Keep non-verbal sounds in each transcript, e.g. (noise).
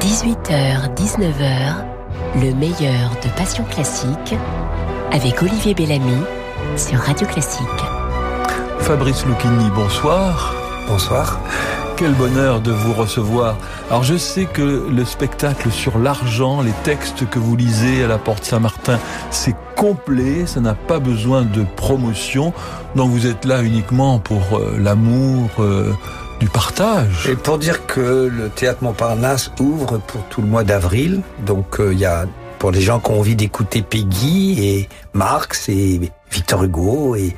18h, 19h, le meilleur de Passion Classique avec Olivier Bellamy sur Radio Classique. Fabrice Lucchini, bonsoir. Bonsoir. Quel bonheur de vous recevoir. Alors je sais que le spectacle sur l'argent, les textes que vous lisez à la Porte Saint-Martin, c'est complet, ça n'a pas besoin de promotion. Donc vous êtes là uniquement pour euh, l'amour, euh, partage. Et pour dire que le théâtre Montparnasse ouvre pour tout le mois d'avril, donc euh, il y a pour les gens qui ont envie d'écouter Peggy et Marx et Victor Hugo et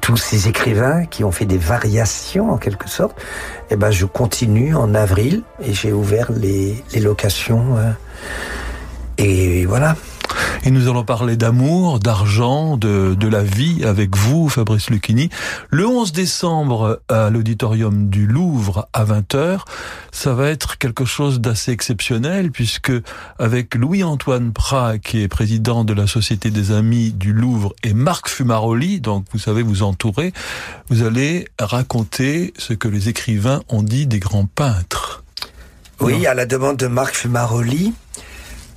tous ces écrivains qui ont fait des variations en quelque sorte, eh ben je continue en avril et j'ai ouvert les, les locations euh, et voilà. Et nous allons parler d'amour, d'argent, de, de la vie avec vous, Fabrice Lucchini. Le 11 décembre, à l'auditorium du Louvre, à 20h, ça va être quelque chose d'assez exceptionnel, puisque avec Louis-Antoine Prat, qui est président de la Société des Amis du Louvre, et Marc Fumaroli, donc vous savez vous entourer, vous allez raconter ce que les écrivains ont dit des grands peintres. Oui, à la demande de Marc Fumaroli,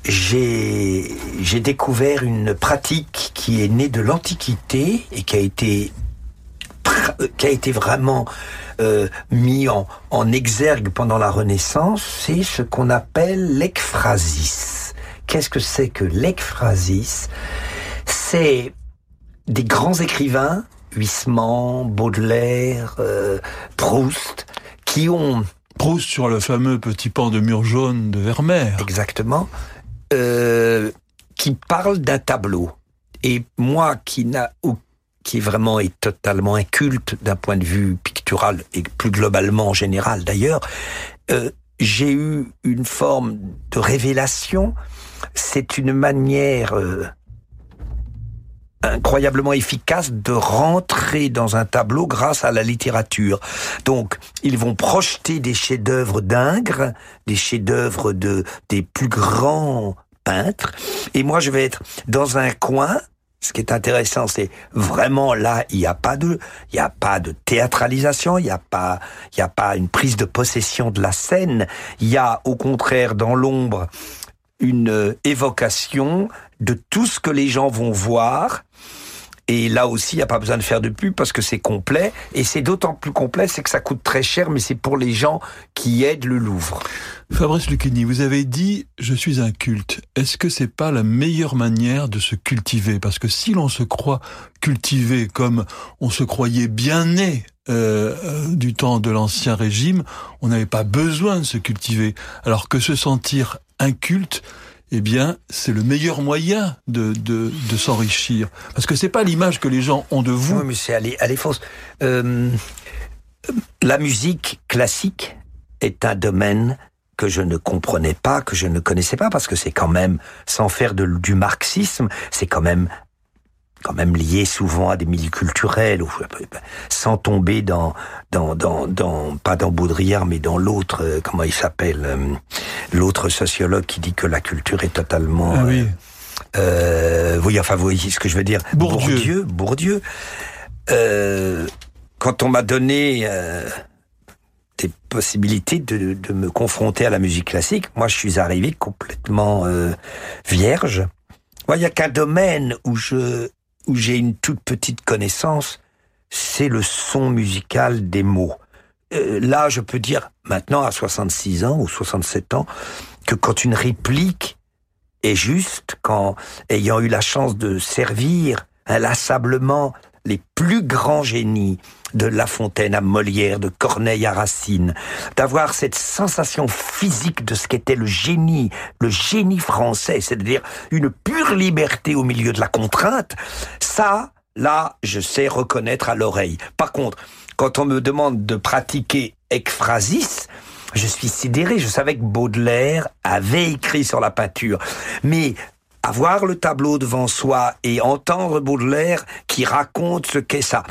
j'ai découvert une pratique qui est née de l'Antiquité et qui a été qui a été vraiment euh, mis en, en exergue pendant la Renaissance, c'est ce qu'on appelle l'ekphrasis. Qu'est-ce que c'est que l'ekphrasis C'est des grands écrivains, Huysmans, Baudelaire, euh, Proust, qui ont Proust sur le fameux petit pan de mur jaune de Vermeer. Exactement. Euh, qui parle d'un tableau. Et moi, qui n'a qui vraiment est totalement inculte d'un point de vue pictural et plus globalement en général d'ailleurs, euh, j'ai eu une forme de révélation. C'est une manière euh, incroyablement efficace de rentrer dans un tableau grâce à la littérature. Donc, ils vont projeter des chefs-d'œuvre d'Ingres, des chefs-d'œuvre de des plus grands et moi je vais être dans un coin. Ce qui est intéressant, c'est vraiment là, il n'y a pas de, il y a pas de théâtralisation, il n'y a pas, il y a pas une prise de possession de la scène. Il y a au contraire dans l'ombre une évocation de tout ce que les gens vont voir et là aussi, il n'y a pas besoin de faire de pub parce que c'est complet. Et c'est d'autant plus complet, c'est que ça coûte très cher, mais c'est pour les gens qui aident le Louvre. Fabrice Lucchini, vous avez dit je suis un culte. Est-ce que c'est pas la meilleure manière de se cultiver? Parce que si l'on se croit cultivé comme on se croyait bien né euh, euh du temps de l'ancien régime, on n'avait pas besoin de se cultiver. Alors que se sentir inculte, eh bien, c'est le meilleur moyen de, de, de s'enrichir. Parce que c'est pas l'image que les gens ont de vous. Oui, mais c'est elle, elle fausse. Euh, la musique classique est un domaine que je ne comprenais pas, que je ne connaissais pas, parce que c'est quand même, sans faire de, du marxisme, c'est quand même quand même lié souvent à des milieux culturels, sans tomber dans, dans, dans, dans pas dans Baudrillard, mais dans l'autre, euh, comment il s'appelle, euh, l'autre sociologue qui dit que la culture est totalement... Ah oui. Euh, oui, enfin, vous voyez ce que je veux dire. Bourdieu. Bourdieu. Bourdieu. Euh, quand on m'a donné euh, des possibilités de, de, me confronter à la musique classique, moi, je suis arrivé complètement euh, vierge. Moi, il n'y a qu'un domaine où je où j'ai une toute petite connaissance, c'est le son musical des mots. Euh, là, je peux dire maintenant à 66 ans ou 67 ans que quand une réplique est juste, quand ayant eu la chance de servir inlassablement les plus grands génies de La Fontaine à Molière, de Corneille à Racine, d'avoir cette sensation physique de ce qu'était le génie, le génie français, c'est-à-dire une pure liberté au milieu de la contrainte, ça, là, je sais reconnaître à l'oreille. Par contre, quand on me demande de pratiquer ekphrasis, je suis sidéré. Je savais que Baudelaire avait écrit sur la peinture. Mais avoir le tableau devant soi et entendre Baudelaire qui raconte ce qu'est ça.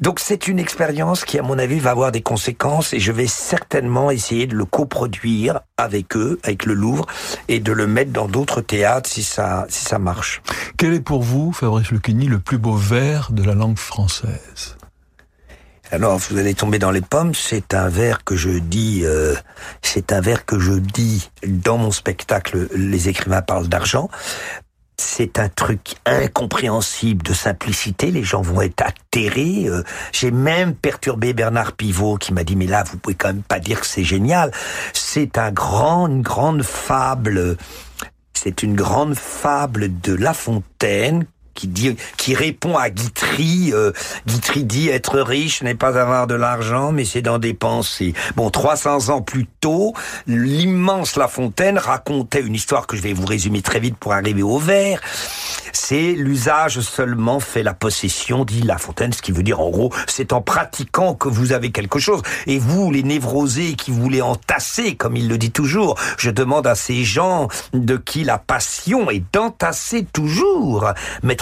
Donc c'est une expérience qui, à mon avis, va avoir des conséquences et je vais certainement essayer de le coproduire avec eux, avec le Louvre, et de le mettre dans d'autres théâtres si ça, si ça marche. Quel est pour vous, Fabrice Lucchini, le plus beau vers de la langue française? Alors, vous allez tomber dans les pommes. C'est un vers que je dis, euh, c'est un vers que je dis dans mon spectacle. Les écrivains parlent d'argent. C'est un truc incompréhensible de simplicité. Les gens vont être atterrés. Euh, J'ai même perturbé Bernard Pivot qui m'a dit mais là vous pouvez quand même pas dire que c'est génial. C'est un grand, une grande fable. C'est une grande fable de La Fontaine qui dit, qui répond à Guitry. Euh, Guitry dit être riche n'est pas avoir de l'argent, mais c'est d'en dépenser. Bon, 300 ans plus tôt, l'immense La Fontaine racontait une histoire que je vais vous résumer très vite pour arriver au vers. C'est l'usage seulement fait la possession, dit La Fontaine, ce qui veut dire en gros, c'est en pratiquant que vous avez quelque chose. Et vous, les névrosés qui voulez entasser, comme il le dit toujours, je demande à ces gens de qui la passion est d'entasser toujours,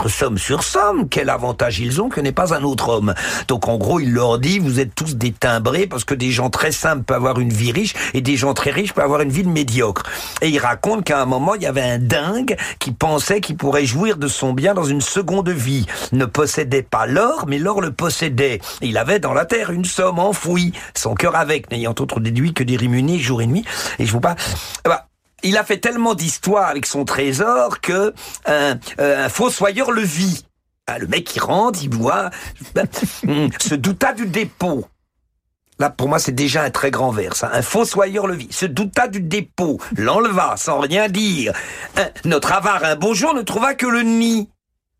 somme sur somme, quel avantage ils ont que n'est pas un autre homme. Donc en gros, il leur dit, vous êtes tous des timbrés parce que des gens très simples peuvent avoir une vie riche et des gens très riches peuvent avoir une vie médiocre. Et il raconte qu'à un moment, il y avait un dingue qui pensait qu'il pourrait jouir de son bien dans une seconde vie. Ne possédait pas l'or, mais l'or le possédait. Il avait dans la terre une somme enfouie, son cœur avec, n'ayant autre déduit que des rimunis jour et nuit. Et je vous pas. Bah, il a fait tellement d'histoires avec son trésor que un, un fossoyeur le vit. Ah, le mec qui rentre, il voit, (laughs) se douta du dépôt. Là, pour moi, c'est déjà un très grand vers. Ça. Un fossoyeur le vit, se douta du dépôt, l'enleva sans rien dire. Notre avare, un beau jour, ne trouva que le nid.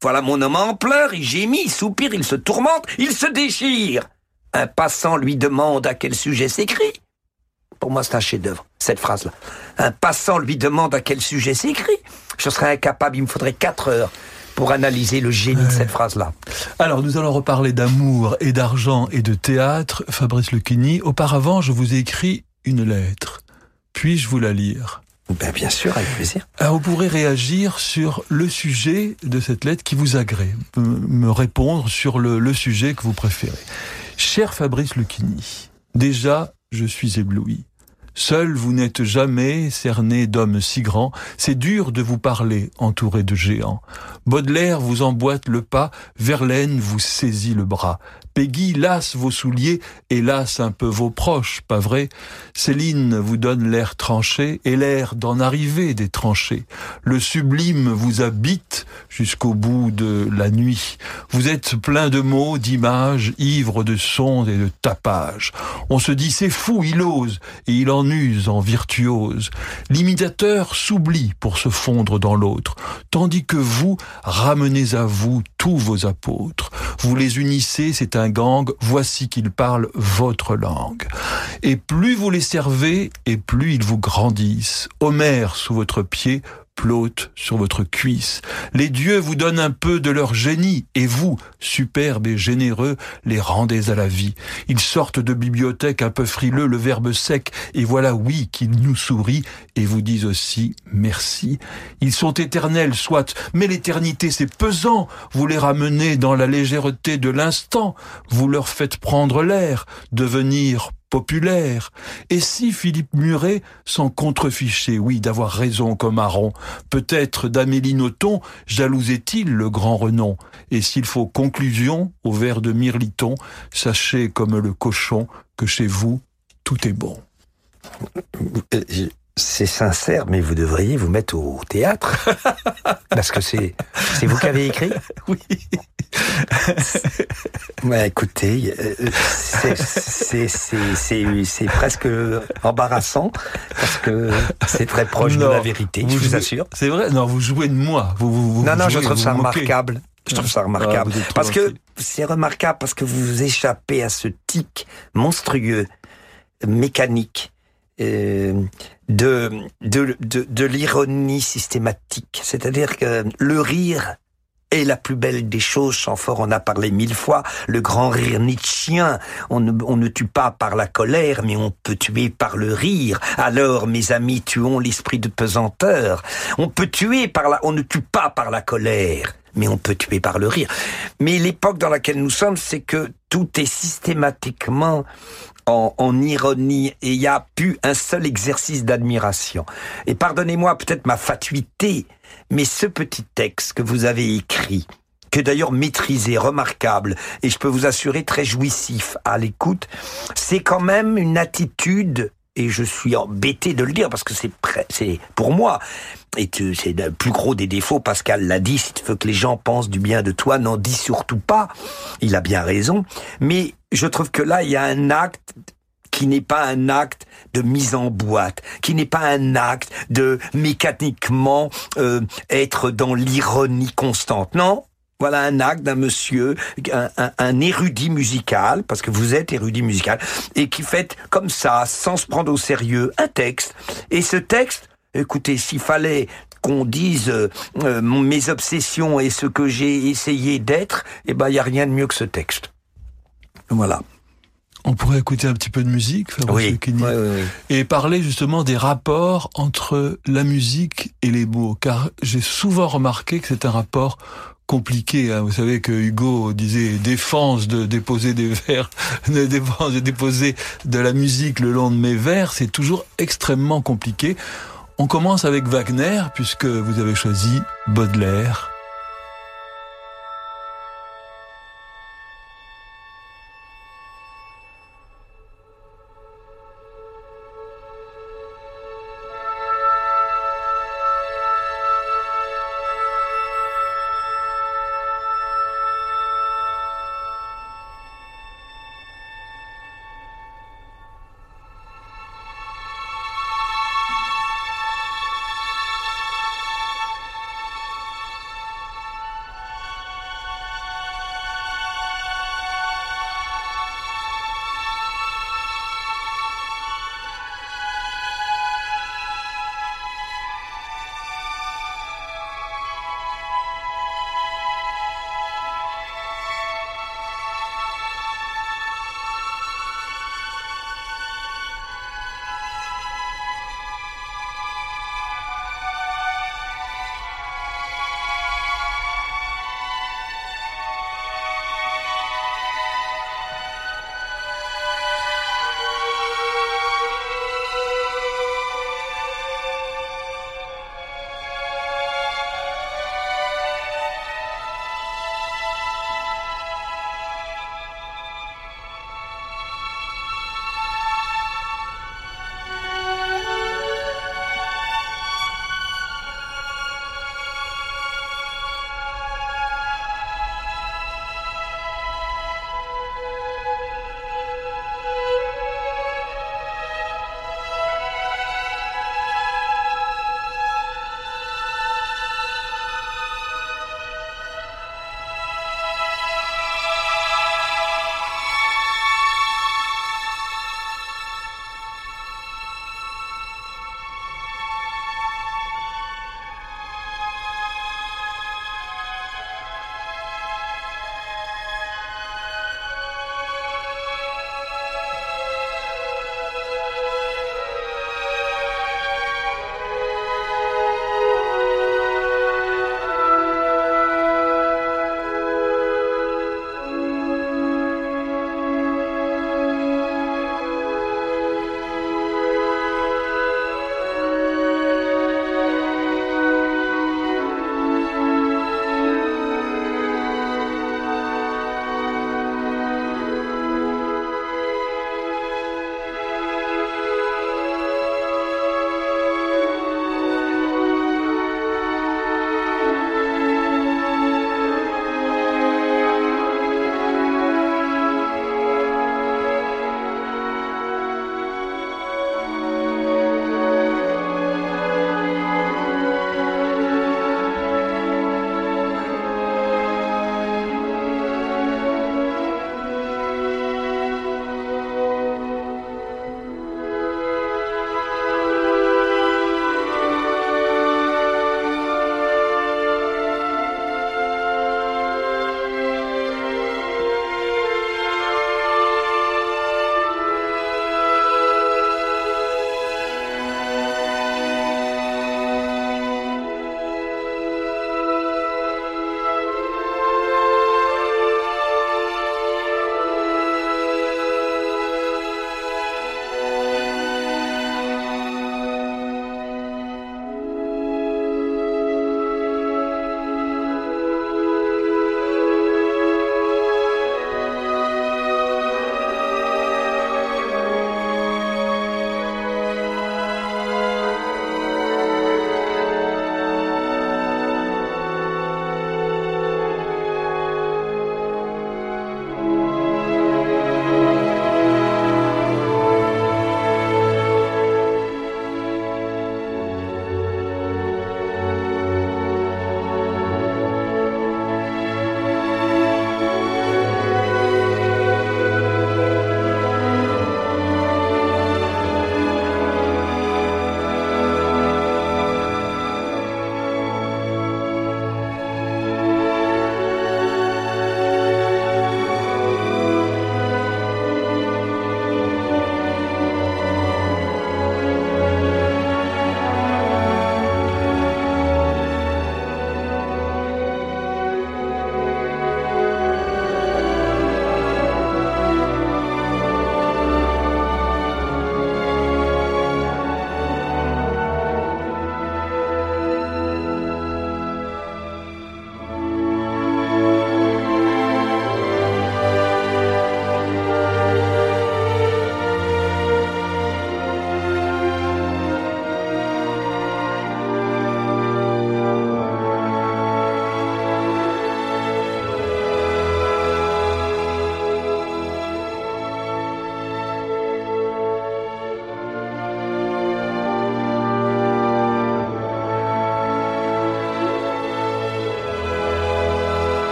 Voilà mon homme en pleurs, il gémit, il soupire, il se tourmente, il se déchire. Un passant lui demande à quel sujet s'écrit. Pour moi, c'est un chef-d'œuvre, cette phrase-là. Un passant lui demande à quel sujet s'écrit. Je serais incapable, il me faudrait quatre heures pour analyser le génie de cette phrase-là. Alors, nous allons reparler d'amour et d'argent et de théâtre. Fabrice Lucchini, auparavant, je vous ai écrit une lettre. Puis-je vous la lire? Ben, Bien sûr, avec plaisir. Alors, vous pourrez réagir sur le sujet de cette lettre qui vous agrée, me répondre sur le, le sujet que vous préférez. Cher Fabrice Lucchini, déjà, je suis ébloui. Seul vous n'êtes jamais cerné d'hommes si grands, c'est dur de vous parler entouré de géants. Baudelaire vous emboîte le pas, Verlaine vous saisit le bras. Peggy lasse vos souliers et lasse un peu vos proches, pas vrai? Céline vous donne l'air tranché et l'air d'en arriver des tranchées. Le sublime vous habite jusqu'au bout de la nuit. Vous êtes plein de mots, d'images, ivre de sons et de tapages. On se dit c'est fou, il ose, et il en use en virtuose. L'imitateur s'oublie pour se fondre dans l'autre, tandis que vous ramenez à vous tous vos apôtres. Vous les unissez, c'est un gang, voici qu'ils parlent votre langue. Et plus vous les servez, et plus ils vous grandissent. Homère sous votre pied, plotte sur votre cuisse. Les dieux vous donnent un peu de leur génie, et vous, superbes et généreux, les rendez à la vie. Ils sortent de bibliothèque un peu frileux, le verbe sec, et voilà oui qu'ils nous sourient, et vous disent aussi merci. Ils sont éternels, soit, mais l'éternité c'est pesant, vous les ramenez dans la légèreté de l'instant, vous leur faites prendre l'air, devenir populaire. Et si Philippe Muret s'en contrefichait, oui, d'avoir raison comme Aaron, peut-être d'Amélie Nothomb jalousait-il le grand renom? Et s'il faut conclusion au vers de Mirliton, sachez comme le cochon que chez vous, tout est bon. C'est sincère, mais vous devriez vous mettre au théâtre. (laughs) Parce que c'est, c'est vous qui avez écrit? Oui. Ouais, écoutez, c'est presque embarrassant parce que c'est très proche Non, de la vérité, je vous assure. C'est vrai Non, vous jouez de moi. Vous, vous, vous Non, non, je trouve ça remarquable. Je trouve ça remarquable. Ah, trop parce que c'est remarquable parce que vous échappez à ce tic monstrueux, mécanique, euh, de, de, de, de l'ironie systématique. C'est-à-dire que le rire est la plus belle des choses. Chamfort en a parlé mille fois. Le grand rire nietzschien. On ne, on ne tue pas par la colère, mais on peut tuer par le rire. Alors, mes amis, tuons l'esprit de pesanteur. On peut tuer par la, on ne tue pas par la colère. Mais on peut tuer par le rire. Mais l'époque dans laquelle nous sommes, c'est que tout est systématiquement en, en ironie et il n'y a plus un seul exercice d'admiration. Et pardonnez-moi peut-être ma fatuité, mais ce petit texte que vous avez écrit que d'ailleurs maîtrisé, remarquable, et je peux vous assurer très jouissif à l'écoute, c'est quand même une attitude et je suis embêté de le dire parce que c'est pour moi et c'est le plus gros des défauts. Pascal l'a dit, si tu veux que les gens pensent du bien de toi, n'en dis surtout pas. Il a bien raison. Mais je trouve que là, il y a un acte qui n'est pas un acte de mise en boîte, qui n'est pas un acte de mécaniquement euh, être dans l'ironie constante. Non, voilà un acte d'un monsieur, un, érudit musical, parce que vous êtes érudit musical, et qui fait comme ça, sans se prendre au sérieux, un texte. Et ce texte, écoutez, s'il fallait qu'on dise euh, euh, mes obsessions et ce que j'ai essayé d'être, eh ben il y a rien de mieux que ce texte. Voilà. On pourrait écouter un petit peu de musique, Fabrice oui, et parler justement des rapports entre la musique et les mots, car j'ai souvent remarqué que c'est un rapport compliqué. Hein. Vous savez que Hugo disait défense de déposer des vers, (laughs) de défense de déposer de la musique le long de mes vers, c'est toujours extrêmement compliqué. On commence avec Wagner puisque vous avez choisi Baudelaire.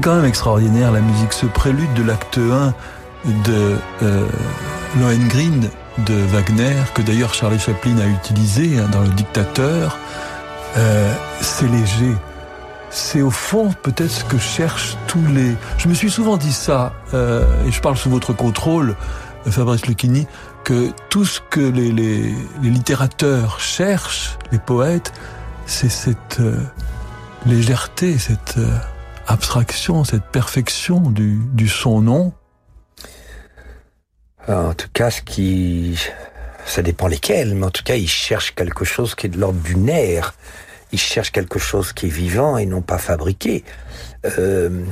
C'est quand même extraordinaire la musique, ce prélude de l'acte 1 de euh, Lohengrin de Wagner, que d'ailleurs Charlie Chaplin a utilisé hein, dans Le Dictateur. Euh, c'est léger. C'est au fond peut-être ce que cherchent tous les... Je me suis souvent dit ça, euh, et je parle sous votre contrôle, Fabrice Lucchini, que tout ce que les, littérateurs cherchent, les poètes, c'est cette légèreté, cette abstraction, cette perfection du, du son-nom. En tout cas, ce qui... Ça dépend lesquels, mais en tout cas, ils cherchent quelque chose qui est de l'ordre du nerf. Ils cherchent quelque chose qui est vivant et non pas fabriqué. Euh,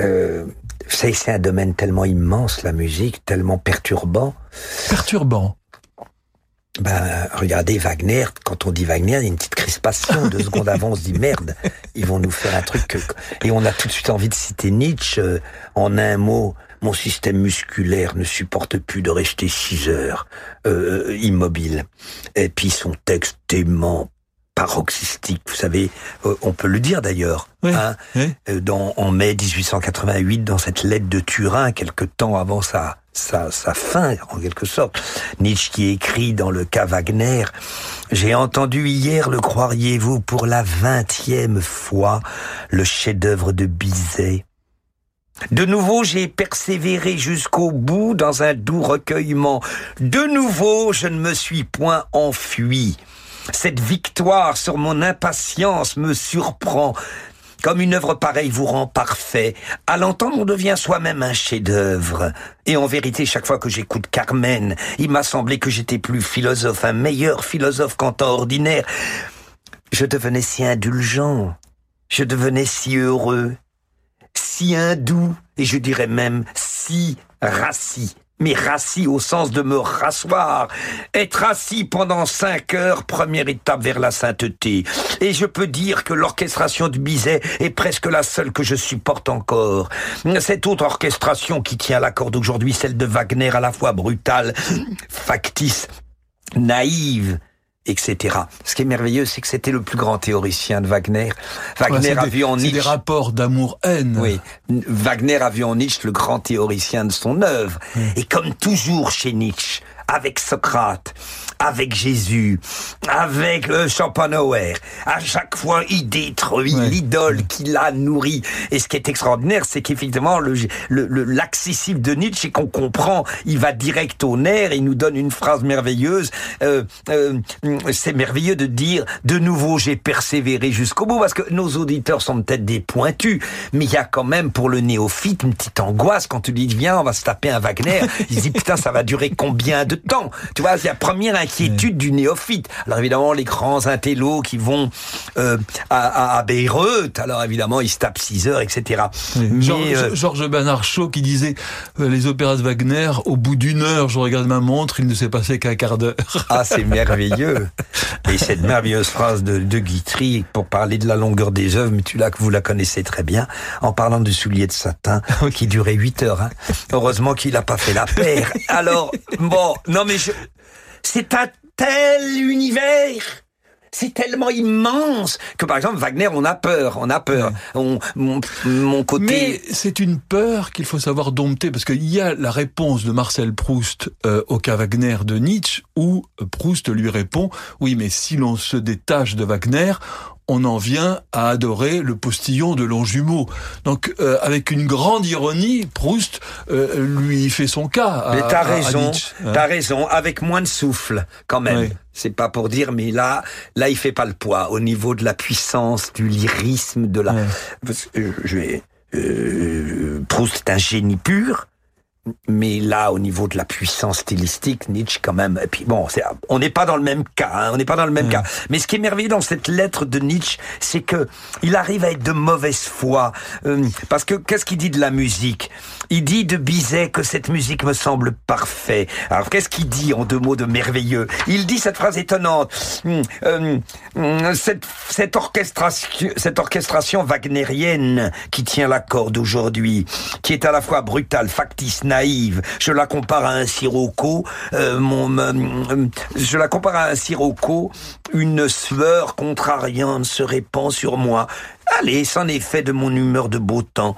euh, c'est un domaine tellement immense, la musique, tellement perturbant. Perturbant. Ben, regardez Wagner, quand on dit Wagner, il y a une petite crispation. Deux secondes avant, on se dit merde, ils vont nous faire un truc. Et on a tout de suite envie de citer Nietzsche euh, en un mot. Mon système musculaire ne supporte plus de rester six heures euh, immobile. Et puis son texte aimant, paroxystique, vous savez, euh, on peut le dire d'ailleurs, Oui, hein, oui. euh, dans, en mai 1888, dans cette lettre de Turin, quelque temps avant sa, sa, sa fin, en quelque sorte. Nietzsche qui écrit dans le cas Wagner, j'ai entendu hier, le croiriez-vous, pour la vingtième fois, le chef-d'œuvre de Bizet. De nouveau, j'ai persévéré jusqu'au bout dans un doux recueillement. De nouveau, je ne me suis point enfui. Cette victoire sur mon impatience me surprend. Comme une œuvre pareille vous rend parfait, à l'entendre on devient soi-même un chef-d'œuvre. Et en vérité, chaque fois que j'écoute Carmen, il m'a semblé que j'étais plus philosophe, un meilleur philosophe qu'en temps ordinaire. Je devenais si indulgent, je devenais si heureux, si hindou, et je dirais même si rassis. Mais rassis au sens de me rasseoir. Être assis pendant cinq heures, première étape vers la sainteté. Et je peux dire que l'orchestration du Bizet est presque la seule que je supporte encore. Cette autre orchestration qui tient la corde aujourd'hui, celle de Wagner, à la fois brutale, factice, naïve, etc. Ce qui est merveilleux, c'est que c'était le plus grand théoricien de Wagner. Wagner Ouais, a des- vu en c'est des Nietzsche... rapports d'amour-haine. Oui, Wagner a vu en Nietzsche le grand théoricien de son œuvre. Et comme toujours chez Nietzsche, avec Socrate, avec Jésus, avec euh, Schopenhauer, à chaque fois il détruit Ouais. l'idole qui l'a nourri. Et ce qui est extraordinaire, c'est qu'effectivement le le- le- de Nietzsche, c'est qu'on comprend, il va direct au nerf, il nous donne une phrase merveilleuse. Euh, euh, c'est merveilleux de dire de nouveau j'ai persévéré jusqu'au bout parce que nos auditeurs sont peut-être des pointus, mais il y a quand même pour le néophyte une petite angoisse quand tu dis viens on va se taper un Wagner. Il se dit putain ça va durer combien de temps? Tu vois c'est la première inquiétude du néophyte. Alors évidemment les grands intellos qui vont euh, à, à, Bayreuth, alors évidemment ils se tapent 6 heures etc. Mais Georges, euh, Bernard Shaw qui disait euh, les opéras de Wagner, au bout d'une heure, je regarde ma montre, il ne s'est passé qu'un quart d'heure. Ah, c'est merveilleux. Et cette merveilleuse phrase de, de Guitry pour parler de la longueur des œuvres, mais tu là que vous la connaissez très bien, en parlant du soulier de satin qui durait 8 heures. Hein. Heureusement qu'il n'a pas fait la paire. Alors, bon, non mais je... c'est un tel univers c'est tellement immense que par exemple Wagner on a peur, on a peur. On, mon, mon côté Mais c'est une peur qu'il faut savoir dompter, parce qu'il y a la réponse de Marcel Proust euh, au cas Wagner de Nietzsche, où euh, Proust lui répond, oui, mais si l'on se détache de Wagner, on en vient à adorer le postillon de Longjumeau. Donc, euh, avec une grande ironie, Proust euh, lui fait son cas. À, Mais t'as raison, hein. t'as raison, avec moins de souffle, quand même. Oui. C'est pas pour dire, mais là, là, il fait pas le poids au niveau de la puissance, du lyrisme, de la. Ouais. Parce que, je vais. Euh, Proust est un génie pur. Mais là, au niveau de la puissance stylistique, Nietzsche quand même. Et puis bon, on n'est pas dans le même cas. hein, on n'est pas dans le même Ouais. cas. Mais ce qui est merveilleux dans cette lettre de Nietzsche, c'est que il arrive à être de mauvaise foi. Euh, parce que qu'est-ce qu'il dit de la musique? Il dit de Bizet que cette musique me semble parfaite. Alors qu'est-ce qu'il dit en deux mots de merveilleux? Il dit cette phrase étonnante. Hum, euh, hum, cette, cette orchestration, cette wagnérienne qui tient la corde aujourd'hui, qui est à la fois brutale, factice, naïve. Je la compare à un sirocco. Euh, je la compare à un sirocco. Une sueur contrariante se répand sur moi. Allez, c'en est fait de mon humeur de beau temps.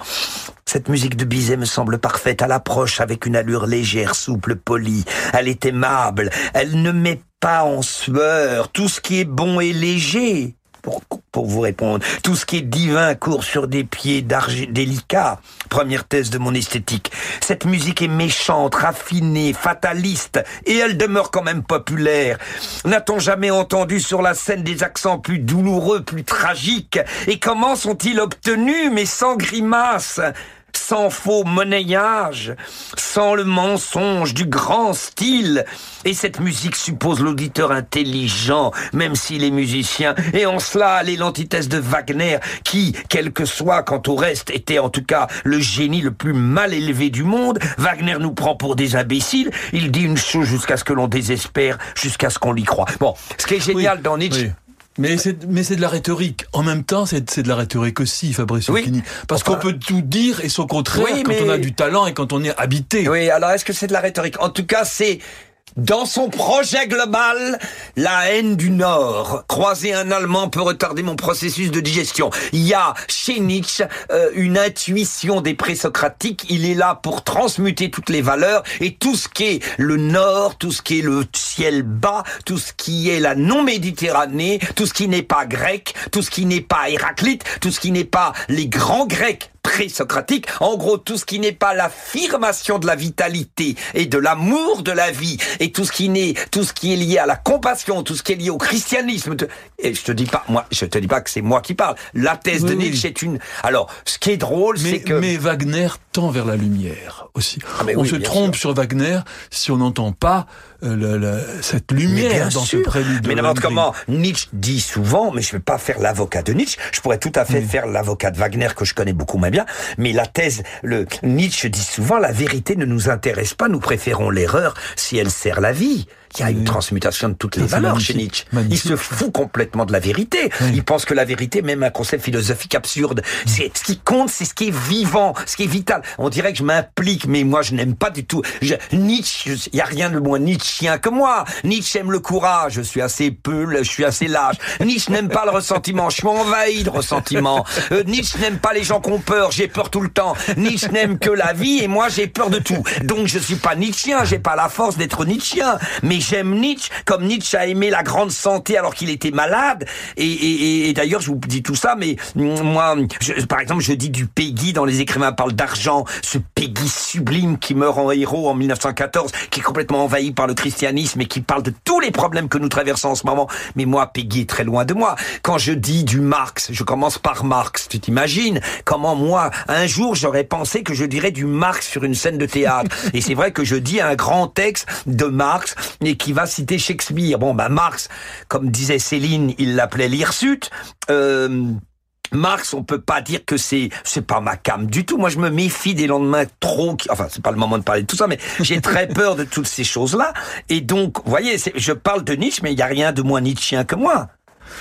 Cette musique de Bizet me semble parfaite à l'approche avec une allure légère, souple, polie. Elle est aimable. Elle ne met pas en sueur. Tout ce qui est bon et léger pour, vous répondre. Tout ce qui est divin court sur des pieds délicats. Première thèse de mon esthétique. Cette musique est méchante, raffinée, fataliste, et elle demeure quand même populaire. N'a-t-on jamais entendu sur la scène des accents plus douloureux, plus tragiques? Et comment sont-ils obtenus, mais sans grimace sans faux monnayage, sans le mensonge du grand style. Et cette musique suppose l'auditeur intelligent, même s'il est musicien. Et en cela, elle est l'antithèse de Wagner, qui, quel que soit quant au reste, était en tout cas le génie le plus mal élevé du monde. Wagner nous prend pour des imbéciles. Il dit une chose jusqu'à ce que l'on désespère, jusqu'à ce qu'on l'y croit. Bon, ce qui est génial dans Nietzsche, mais c'est mais c'est de la rhétorique. En même temps, c'est c'est de la rhétorique aussi, Fabrice oui. Parce qu'on peut tout dire et son contraire quand on a du talent et quand on est habité. Oui, alors est-ce que c'est de la rhétorique? En tout cas, c'est dans son projet global, la haine du Nord. Croiser un Allemand peut retarder mon processus de digestion. Il y a chez Nietzsche euh, une intuition des présocratiques. Il est là pour transmuter toutes les valeurs et tout ce qui est le Nord, tout ce qui est le ciel bas, tout ce qui est la non-Méditerranée, tout ce qui n'est pas grec, tout ce qui n'est pas Héraclite, tout ce qui n'est pas les grands Grecs pré-socratique. En gros, tout ce qui n'est pas l'affirmation de la vitalité et de l'amour de la vie et tout ce qui n'est, tout ce qui est lié à la compassion, tout ce qui est lié au christianisme. Et je te dis pas, moi, je te dis pas que c'est moi qui parle. La thèse de Nietzsche est une. Alors, ce qui est drôle, c'est que. Mais Wagner tend vers la lumière aussi. Ah, on se trompe sur Wagner si on n'entend pas euh, cette lumière dans ce prélude. Mais n'importe comment, Nietzsche dit souvent, mais je ne vais pas faire l'avocat de Nietzsche. Je pourrais tout à fait faire l'avocat de Wagner que je connais beaucoup moins bien. Mais la thèse, le Nietzsche dit souvent, la vérité ne nous intéresse pas. Nous préférons l'erreur si elle sert la vie. Il y a une transmutation de toutes les valeurs chez Nietzsche. Il se fout complètement de la vérité. Il pense que la vérité, même un concept philosophique absurde, c'est ce qui compte, c'est ce qui est vivant, ce qui est vital. On dirait que je m'implique, mais moi je n'aime pas du tout. Nietzsche, il y a rien de moins Nietzschien que moi. Nietzsche aime le courage. Je suis assez peu, je suis assez lâche. Nietzsche n'aime pas le ressentiment. Je suis envahi de ressentiment. Euh, Nietzsche n'aime pas les gens qui ont peur. J'ai peur tout le temps. Nietzsche n'aime que la vie et moi j'ai peur de tout. Donc je suis pas Nietzschien. J'ai pas la force d'être Nietzschien. Mais j'aime Nietzsche, comme Nietzsche a aimé la grande santé alors qu'il était malade. Et, et, et d'ailleurs, je vous dis tout ça, mais moi, par exemple, je dis du Peggy dans les écrivains parlent d'argent, ce Peggy sublime qui meurt en héros en 1914, qui est complètement envahi par le christianisme et qui parle de tous les problèmes que nous traversons en ce moment. Mais moi, Peggy est très loin de moi. Quand je dis du Marx, je commence par Marx. Tu t'imagines comment moi, un jour, j'aurais pensé que je dirais du Marx sur une scène de théâtre. Et c'est vrai que je dis un grand texte de Marx et qui va citer Shakespeare. Bon, bah Marx, comme disait Céline, il l'appelait l'hirsute. Euh, Marx, on peut pas dire que c'est c'est pas ma cam du tout. Moi, je me méfie des lendemains trop. Enfin, c'est pas le moment de parler de tout ça, mais (laughs) j'ai très peur de toutes ces choses-là. Et donc, vous voyez, je parle de Nietzsche, mais il y a rien de moins Nietzschien que moi.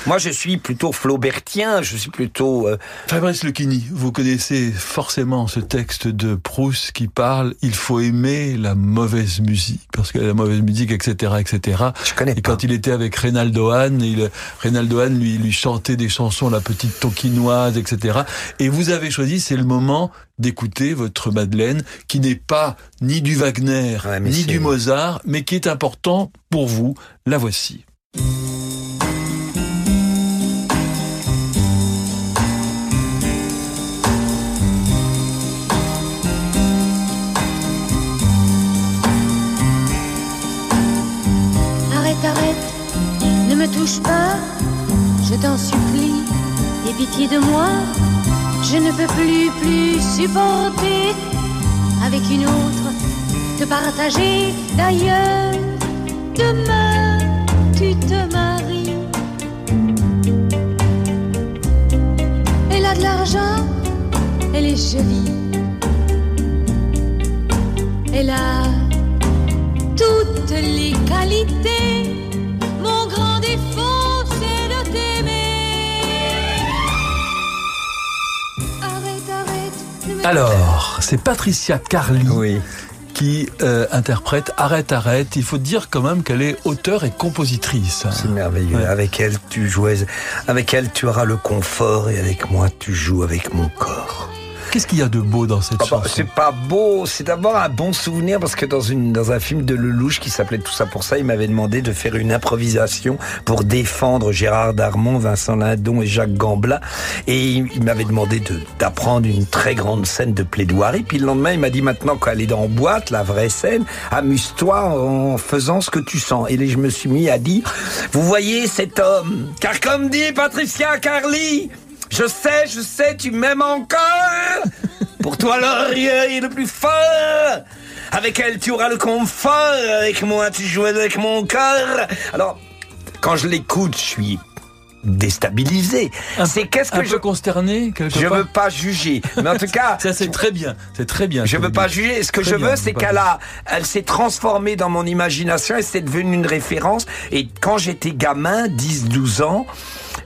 Moi, je suis plutôt flaubertien, je suis plutôt... Euh... Fabrice Lequini, vous connaissez forcément ce texte de Proust qui parle « Il faut aimer la mauvaise musique », parce que la mauvaise musique, etc., etc. Je connais Et quand il était avec Reynaldo Hahn, il, Reynaldo Hahn lui, lui chantait des chansons, la petite toquinoise, etc. Et vous avez choisi, c'est le moment d'écouter votre Madeleine, qui n'est pas ni du Wagner, ni du Mozart, mais qui est important pour vous. La voici. Touche pas, je t'en supplie, aie pitié de moi, je ne peux plus, plus supporter avec une autre te partager d'ailleurs. Demain, tu te maries. Elle a de l'argent, elle est jolie. Elle a toutes les qualités Alors, c'est Patricia Carly. qui euh, interprète Arrête, arrête. Il faut dire quand même qu'elle est auteure et compositrice. C'est merveilleux. Avec elle, tu jouais, avec elle, tu auras le confort et avec moi, tu joues avec mon corps. Qu'est-ce qu'il y a de beau dans cette ah bah, chanson C'est pas beau, c'est d'abord un bon souvenir parce que dans une dans un film de Lelouch qui s'appelait Tout ça pour ça, il m'avait demandé de faire une improvisation pour défendre Gérard Darmon, Vincent Lindon et Jacques Gamblin et il m'avait demandé de d'apprendre une très grande scène de plaidoirie. Puis le lendemain, il m'a dit maintenant qu'elle est dans boîte, la vraie scène, amuse-toi en faisant ce que tu sens. Et là, je me suis mis à dire, vous voyez cet homme, car comme dit Patricia Carly, je sais, je sais, tu m'aimes encore. Pour toi, l'orgueil est le plus fort. Avec elle, tu auras le confort. Avec moi, tu joues avec mon cœur. Alors, quand je l'écoute, je suis déstabilisé. C'est qu'est-ce que un je peu consterné Je veux pas juger, mais en tout cas, (laughs) ça c'est très bien, c'est très bien. Je veux pas juger. Ce que je veux, c'est qu'elle a, elle s'est transformée dans mon imagination et c'est devenu une référence. Et quand j'étais gamin, 10-12 ans,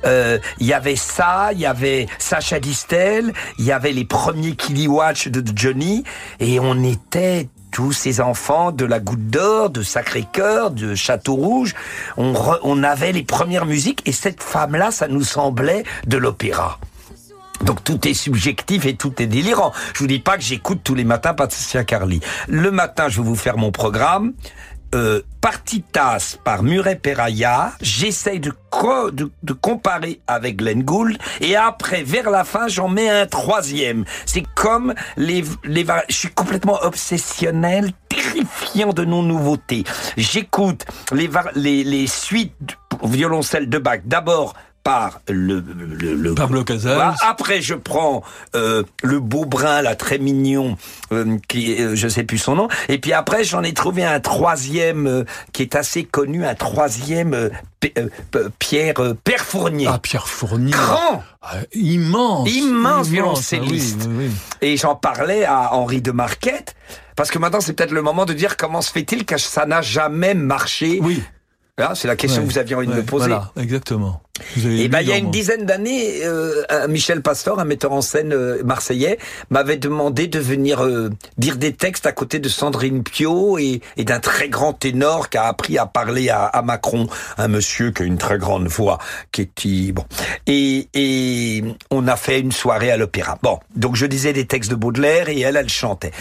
euh, il y avait ça, il y avait Sacha Distel, il y avait les premiers Watch de Johnny, et on était tous ces enfants de la Goutte d'Or, de Sacré-Cœur, de Château Rouge, on, on avait les premières musiques, et cette femme-là, ça nous semblait de l'opéra. Donc tout est subjectif et tout est délirant. Je vous dis pas que j'écoute tous les matins Patricia Carly. Le matin, je vais vous faire mon programme euh, Partitas par Murray Peraya, j'essaye de, de, comparer avec Glenn Gould, et après, vers la fin, j'en mets un troisième. C'est comme les, les... Je suis complètement obsessionnel, terrifiant de non-nouveautés. J'écoute les, les, les suites violoncelle de Bach. D'abord, par le, le, Pablo Casals. Après, je prends euh, le beau brun, là, très mignon, euh, qui, euh, je sais plus son nom. Et puis après, j'en ai trouvé un troisième euh, qui est assez connu, un troisième euh, Pierre Père Fournier. Ah, Pierre Fournier. Grand. Ah, immense. Immense violoncelliste. Ah Et j'en parlais à Henri de Marquette. Parce que maintenant, c'est peut-être le moment de dire comment se fait-il que ça n'a jamais marché oui. C'est la question que vous aviez envie de me poser. Voilà, exactement. Et eh ben, il y a une dizaine d'années, euh, Michel Pastor, un metteur en scène euh, marseillais, m'avait demandé de venir euh, dire des textes à côté de Sandrine Pio et, et d'un très grand ténor qui a appris à parler à, à, Macron, un monsieur qui a une très grande voix, qui est bon. Et, et on a fait une soirée à l'opéra. Bon, donc je disais des textes de Baudelaire et elle, elle chantait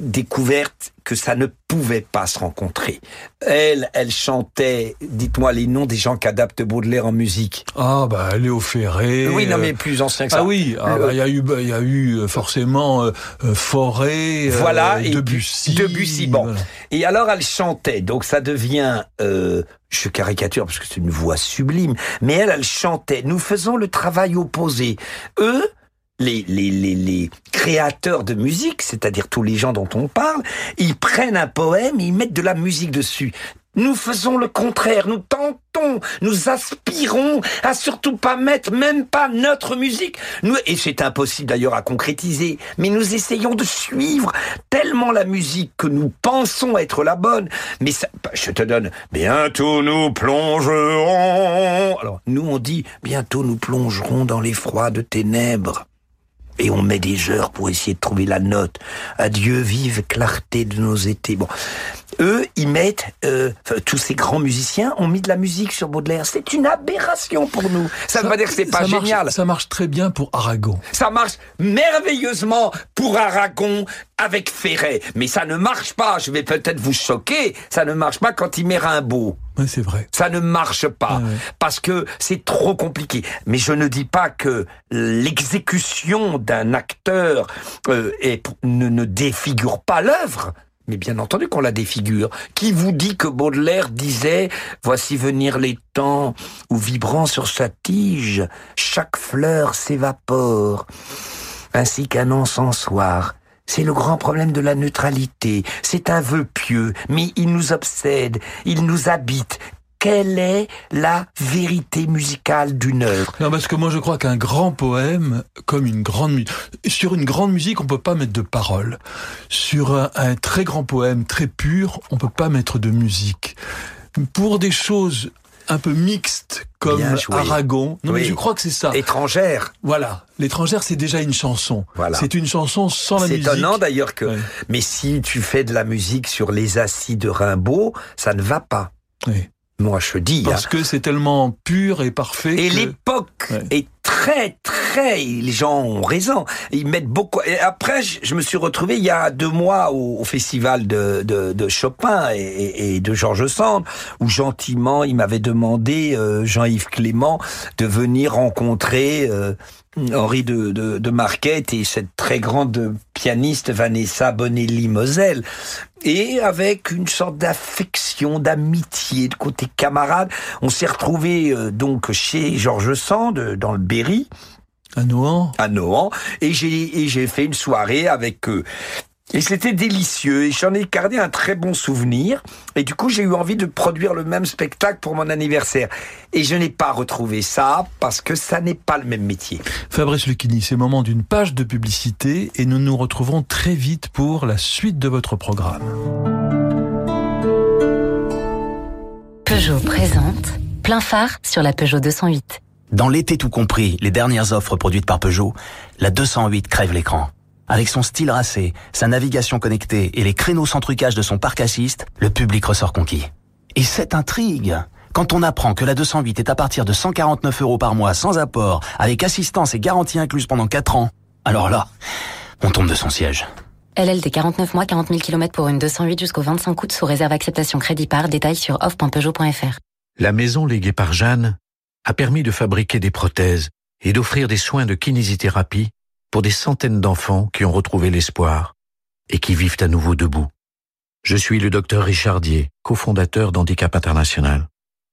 découverte que ça ne pouvait pas se rencontrer. Elle, elle chantait, dites-moi les noms des gens qui adaptent Baudelaire en musique. Ah bah Léo Ferré. Oui, non mais plus ancien que ça. Ah oui, ah, bah, il y a eu, il y a eu euh, forcément euh, euh, Forêt, voilà, et Debussy. Debussy, bon. Et alors elle chantait, donc ça devient. je caricature parce que c'est une voix sublime, mais elle, elle chantait. Nous faisons le travail opposé. Eux, les, les, les, les créateurs de musique, c'est-à-dire tous les gens dont on parle, ils prennent un poème, ils mettent de la musique dessus. Nous faisons le contraire, nous tentons, nous aspirons à surtout pas mettre même pas notre musique. Nous, et c'est impossible d'ailleurs à concrétiser, mais nous essayons de suivre tellement la musique que nous pensons être la bonne. Mais ça, bah, je te donne, bientôt nous plongerons. Alors, nous on dit, bientôt nous plongerons dans les froides ténèbres et on met des heures pour essayer de trouver la note. Adieu, vive clarté de nos étés. Bon, eux, ils mettent, euh, tous ces grands musiciens ont mis de la musique sur Baudelaire. C'est une aberration pour nous. Ça ne veut pas dire que c'est pas génial. ça marche très bien pour Aragon. Ça marche merveilleusement pour Aragon avec Ferret. Mais ça ne marche pas, je vais peut-être vous choquer, ça ne marche pas quand il met Rimbaud. Oui, c'est vrai. Ça ne marche pas parce que c'est trop compliqué. Mais je ne dis pas que l'exécution d'un acteur euh, ne, ne défigure pas l'œuvre. Mais bien entendu qu'on la défigure. Qui vous dit que Baudelaire disait Voici venir les temps où vibrant sur sa tige, chaque fleur s'évapore, ainsi qu'un encensoir c'est le grand problème de la neutralité. C'est un vœu pieux, mais il nous obsède, il nous habite. Quelle est la vérité musicale d'une œuvre? Non, parce que moi je crois qu'un grand poème, comme une grande musique, sur une grande musique, on peut pas mettre de paroles. Sur un, un très grand poème, très pur, on peut pas mettre de musique. Pour des choses un peu mixte comme Aragon. Non, mais je crois que c'est ça. Étrangère. Voilà. L'étrangère, c'est déjà une chanson. Voilà. C'est une chanson sans la musique. C'est étonnant d'ailleurs que. Mais si tu fais de la musique sur les assis de Rimbaud, ça ne va pas. Oui. Moi, je dis. Parce hein. que c'est tellement pur et parfait. Et l'époque est très, très. Les gens ont raison. Ils mettent beaucoup. Et après, je me suis retrouvé il y a deux mois au, festival de, de, de Chopin et, et, de Georges Sand, où gentiment, il m'avait demandé, euh, Jean-Yves Clément, de venir rencontrer. Euh, Henri de, de, de, Marquette et cette très grande pianiste Vanessa Bonelli-Moselle. Et avec une sorte d'affection, d'amitié, de côté camarade, on s'est retrouvé euh, donc chez Georges Sand, dans le Berry. À Nohant. À Nohant. Et j'ai, et j'ai fait une soirée avec eux. Et c'était délicieux et j'en ai gardé un très bon souvenir. Et du coup, j'ai eu envie de produire le même spectacle pour mon anniversaire. Et je n'ai pas retrouvé ça parce que ça n'est pas le même métier. Fabrice Lucchini, c'est le moment d'une page de publicité et nous nous retrouverons très vite pour la suite de votre programme. Peugeot présente plein phare sur la Peugeot 208. Dans l'été tout compris, les dernières offres produites par Peugeot, la 208 crève l'écran. Avec son style racé, sa navigation connectée et les créneaux sans trucage de son parc assist, le public ressort conquis. Et cette intrigue quand on apprend que la 208 est à partir de 149 euros par mois sans apport, avec assistance et garantie incluse pendant 4 ans, alors là, on tombe de son siège. LLD 49 mois, 40 000 km pour une 208 jusqu'au 25 août sous réserve acceptation crédit par. Détail sur off.peugeot.fr. La maison léguée par Jeanne a permis de fabriquer des prothèses et d'offrir des soins de kinésithérapie pour des centaines d'enfants qui ont retrouvé l'espoir et qui vivent à nouveau debout. Je suis le docteur Richardier, cofondateur d'Handicap International.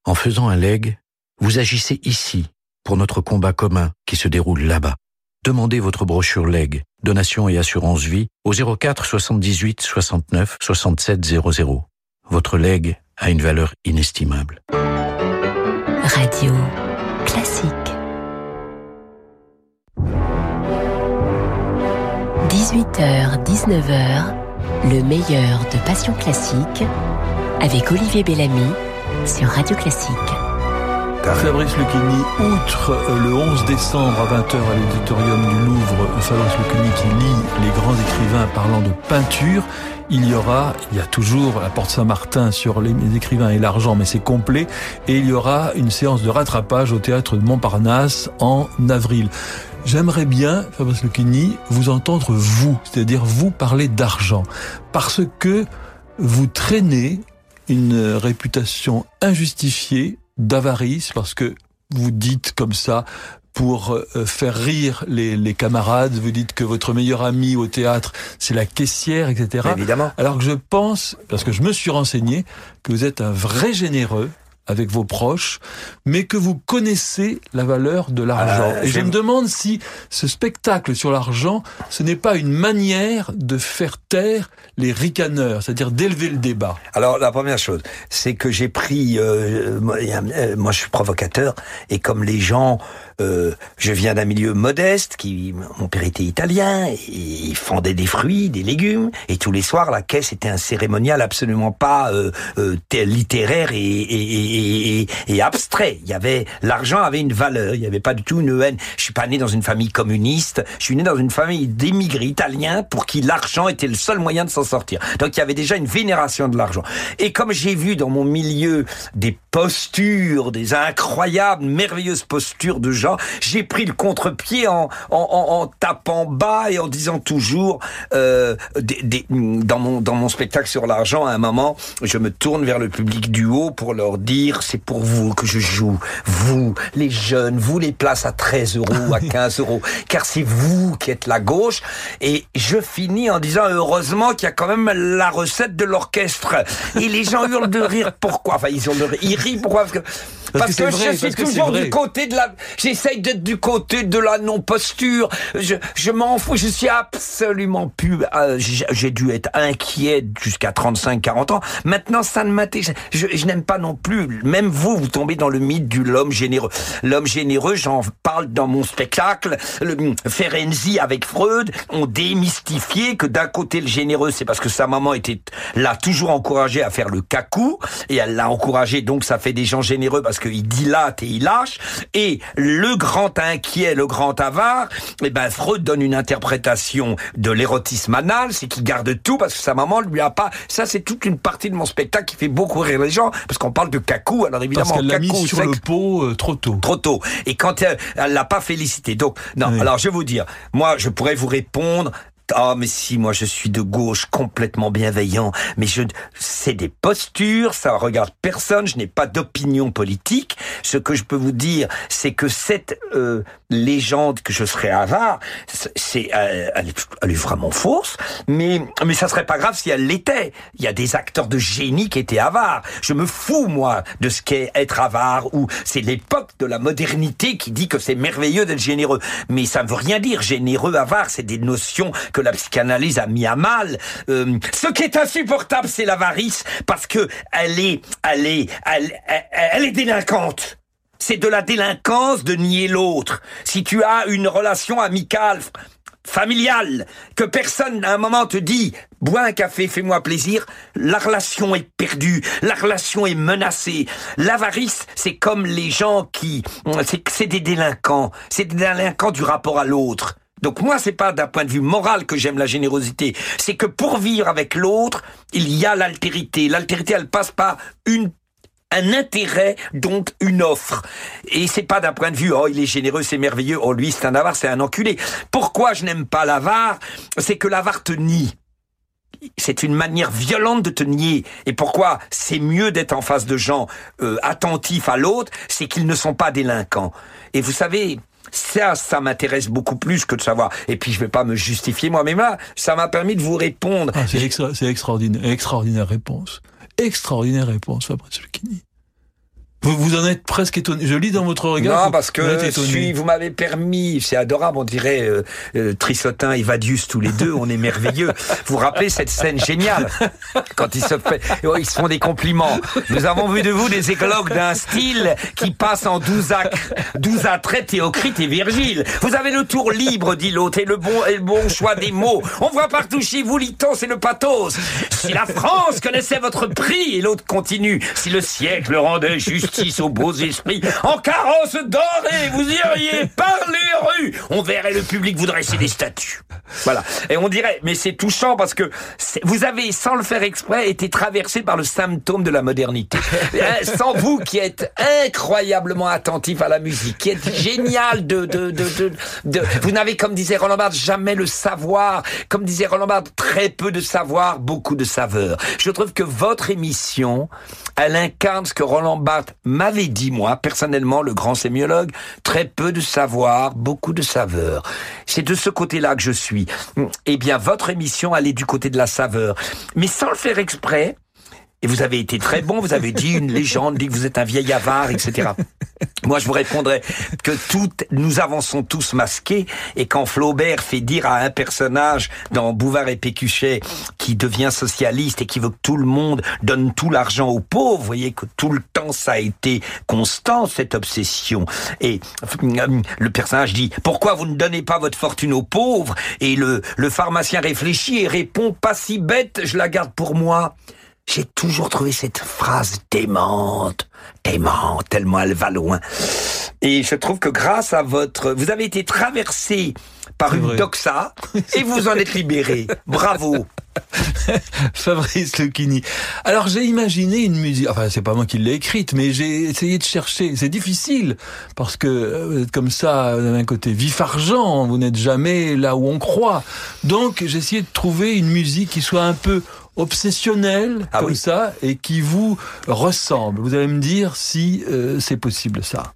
En faisant un leg, vous agissez ici pour notre combat commun qui se déroule là-bas. Demandez votre brochure leg, donation et assurance vie au 04 78 69 67 00. Votre leg a une valeur inestimable. Radio classique. 18h, 19h, le meilleur de Passion Classique avec Olivier Bellamy sur Radio Classique. Fabrice Lucchini, outre euh, le 11 décembre à 20h à l'auditorium du Louvre, Fabrice Lucchini qui lit les grands écrivains parlant de peinture, il y aura, il y a toujours la Porte Saint-Martin sur les écrivains et l'argent, mais c'est complet, et il y aura une séance de rattrapage au théâtre de Montparnasse en avril. J'aimerais bien, Fabrice Lucchini, vous entendre vous, c'est-à-dire vous parler d'argent, parce que vous traînez une réputation injustifiée d'avarice, parce que vous dites comme ça, pour euh, faire rire les, camarades, vous dites que votre meilleur ami au théâtre, c'est la caissière, etc. Évidemment. Alors que je pense, parce que je me suis renseigné, que vous êtes un vrai généreux, avec vos proches, mais que vous connaissez la valeur de l'argent. Ah, et je me demande si ce spectacle sur l'argent, ce n'est pas une manière de faire taire les ricaneurs, c'est-à-dire d'élever le débat. Alors la première chose, c'est que j'ai pris, euh, euh, moi je suis provocateur, et comme les gens euh, je viens d'un milieu modeste, qui mon père était italien, et il fendait des fruits, des légumes, et tous les soirs la caisse était un cérémonial absolument pas euh, euh littéraire et, et, et, et, abstrait. Il y avait l'argent avait une valeur, il n'y avait pas du tout une haine. Je suis pas né dans une famille communiste, je suis né dans une famille d'émigrés italiens pour qui l'argent était le seul moyen de s'en sortir. Donc il y avait déjà une vénération de l'argent. Et comme j'ai vu dans mon milieu des postures, des incroyables, merveilleuses postures de gens j'ai pris le contre-pied en, en, tapant bas et en disant toujours, euh, dans, mon, dans mon spectacle sur l'argent, à un moment, je me tourne vers le public du haut pour leur dire, c'est pour vous que je joue, vous, les jeunes, vous les places à 13 euros, à (laughs) 15 euros, car c'est vous qui êtes la gauche. Et je finis en disant, heureusement qu'il y a quand même la recette de l'orchestre. Et les gens hurlent de rire. Pourquoi? Enfin, ils hurlent de rire. Ils rient pourquoi? Parce, que, je suis toujours du côté de la. J'essaye d'être du côté de la non-posture. Je, je m'en fous. Je suis absolument plus. Euh, j'ai dû être inquiet jusqu'à 35-40 ans. Maintenant, ça ne m'intéresse. Je, je n'aime pas non plus. Même vous, vous tombez dans le mythe du l'homme généreux. L'homme généreux, j'en parle dans mon spectacle. Le Ferenczi avec Freud ont démystifié que d'un côté le généreux, c'est parce que sa maman était l'a toujours encouragé à faire le cacou et elle l'a encouragé. Donc ça fait des gens généreux parce que qu'il dilate et il lâche. Et le grand inquiet, le grand avare, eh ben Freud donne une interprétation de l'érotisme anal, c'est qu'il garde tout parce que sa maman lui a pas. Ça, c'est toute une partie de mon spectacle qui fait beaucoup rire les gens parce qu'on parle de cacou. Alors évidemment, parce l'a mis sur sexe, le pot euh, trop tôt. trop tôt. Et quand elle, elle l'a pas félicité. Donc, non. Oui. Alors, je vais vous dire, moi, je pourrais vous répondre. Ah, mais si, moi, je suis de gauche, complètement bienveillant. Mais je, c'est des postures, ça regarde personne. Je n'ai pas d'opinion politique. Ce que je peux vous dire, c'est que cette euh, légende que je serais avare, c'est, euh, elle, est, elle est vraiment fausse. Mais, mais ça serait pas grave si elle l'était. Il y a des acteurs de génie qui étaient avares. Je me fous, moi, de ce qu'est être avare ou c'est l'époque de la modernité qui dit que c'est merveilleux d'être généreux. Mais ça ne veut rien dire. Généreux, avare, c'est des notions que la psychanalyse a mis à mal. Euh, ce qui est insupportable, c'est l'avarice parce que elle est, elle est, elle, elle, est délinquante. C'est de la délinquance de nier l'autre. Si tu as une relation amicale, familiale, que personne à un moment te dit bois un café, fais-moi plaisir, la relation est perdue, la relation est menacée. L'avarice, c'est comme les gens qui, c'est des délinquants, c'est des délinquants du rapport à l'autre. Donc moi, c'est pas d'un point de vue moral que j'aime la générosité, c'est que pour vivre avec l'autre, il y a l'altérité. L'altérité, elle passe par une un intérêt, donc une offre. Et c'est pas d'un point de vue, oh, il est généreux, c'est merveilleux, oh, lui, c'est un avare, c'est un enculé. Pourquoi je n'aime pas l'avare? C'est que l'avare te nie. C'est une manière violente de te nier. Et pourquoi c'est mieux d'être en face de gens euh, attentifs à l'autre C'est qu'ils ne sont pas délinquants. Et vous savez, ça, ça m'intéresse beaucoup plus que de savoir. Et puis je vais pas me justifier moi-même. Ça m'a permis de vous répondre. Ah, c'est extraordinaire, extraordinaire réponse. Extraordinaire réponse, Fabrice Lucchini. Vous, vous en êtes presque étonné. Je lis dans votre regard. Non, vous- parce que vous suis- vous m'avez permis, c'est adorable, on dirait euh, euh, Trissotin et Vadius tous les deux, on est merveilleux. Vous vous rappelez cette scène géniale quand ils se fait, oh, ils se font des compliments. Nous avons vu de vous des éclogues d'un style qui passe en douze acres, douze attraits Théocrite et Virgile. Vous avez le tour libre, dit l'autre, et le bon et le bon choix des mots. On voit partout chez vous l'itos et le pathos. Si la France connaissait votre prix, et l'autre continue, si le siècle rendait justice aux beaux esprits, en carrosse dorée, vous iriez par les rues. On verrait le public vous dresser des statues. Voilà. Et on dirait, mais c'est touchant parce que vous avez, sans le faire exprès, été traversé par le symptôme de la modernité. (laughs) Hein, sans vous qui êtes incroyablement attentif à la musique, qui êtes génial de, de, de, de, de- vous n'avez, comme disait Roland Barthes, jamais le savoir. Comme disait Roland Barthes, très peu de savoir, beaucoup de saveur. Je trouve que votre émission, elle incarne ce que Roland Barthes m'avait dit, moi, personnellement, le grand sémiologue, très peu de savoir, beaucoup de saveur. C'est de ce côté-là que je suis. Eh bien, votre émission, est du côté de la saveur. Mais sans le faire exprès, et vous avez été très bon, vous avez dit une légende, dit que vous êtes un vieil avare, etc. Moi, je vous répondrais que nous avançons tous masqués, et quand Flaubert fait dire à un personnage dans Bouvard et Pécuchet qui devient socialiste et qui veut que tout le monde donne tout l'argent aux pauvres, vous voyez que tout le temps ça a été constant cette obsession. Et euh, le personnage dit pourquoi vous ne donnez pas votre fortune aux pauvres? Et le, le pharmacien réfléchit et répond pas si bête, je la garde pour moi. J'ai toujours trouvé cette phrase démente, démente, tellement elle va loin. Et je trouve que grâce à votre... Vous avez été traversé par une vrai. doxa (laughs) et vous en êtes libéré. Bravo. (laughs) Fabrice Lucchini. Alors j'ai imaginé une musique, enfin c'est pas moi qui l'ai écrite, mais j'ai essayé de chercher. C'est difficile parce que euh, vous êtes comme ça, vous avez un côté vif argent, vous n'êtes jamais là où on croit. Donc j'ai essayé de trouver une musique qui soit un peu obsessionnelle Ah comme oui. ça et qui vous ressemble. Vous allez me dire si euh, c'est possible ça.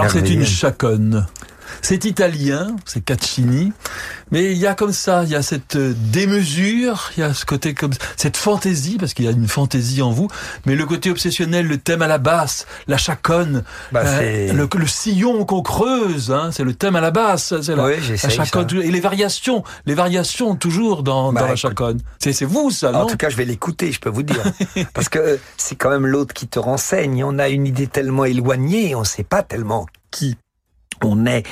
Alors c'est une chaconne. C'est italien, c'est Caccini, mais il y a comme ça, il y a cette euh, démesure, il y a ce côté comme cette fantaisie parce qu'il y a une fantaisie en vous, mais le côté obsessionnel, le thème à la basse, la chaconne, Bah, euh, le, le sillon qu'on creuse, hein, c'est le thème à la basse, c'est la, Oui, la chaconne ça. et les variations, les variations toujours dans, Bah, dans la chaconne. C'est vous ça, En non tout cas, je vais l'écouter, je peux vous dire. (laughs) Parce que euh, c'est quand même l'autre qui te renseigne. On a une idée tellement éloignée, on ne sait pas tellement qui on est,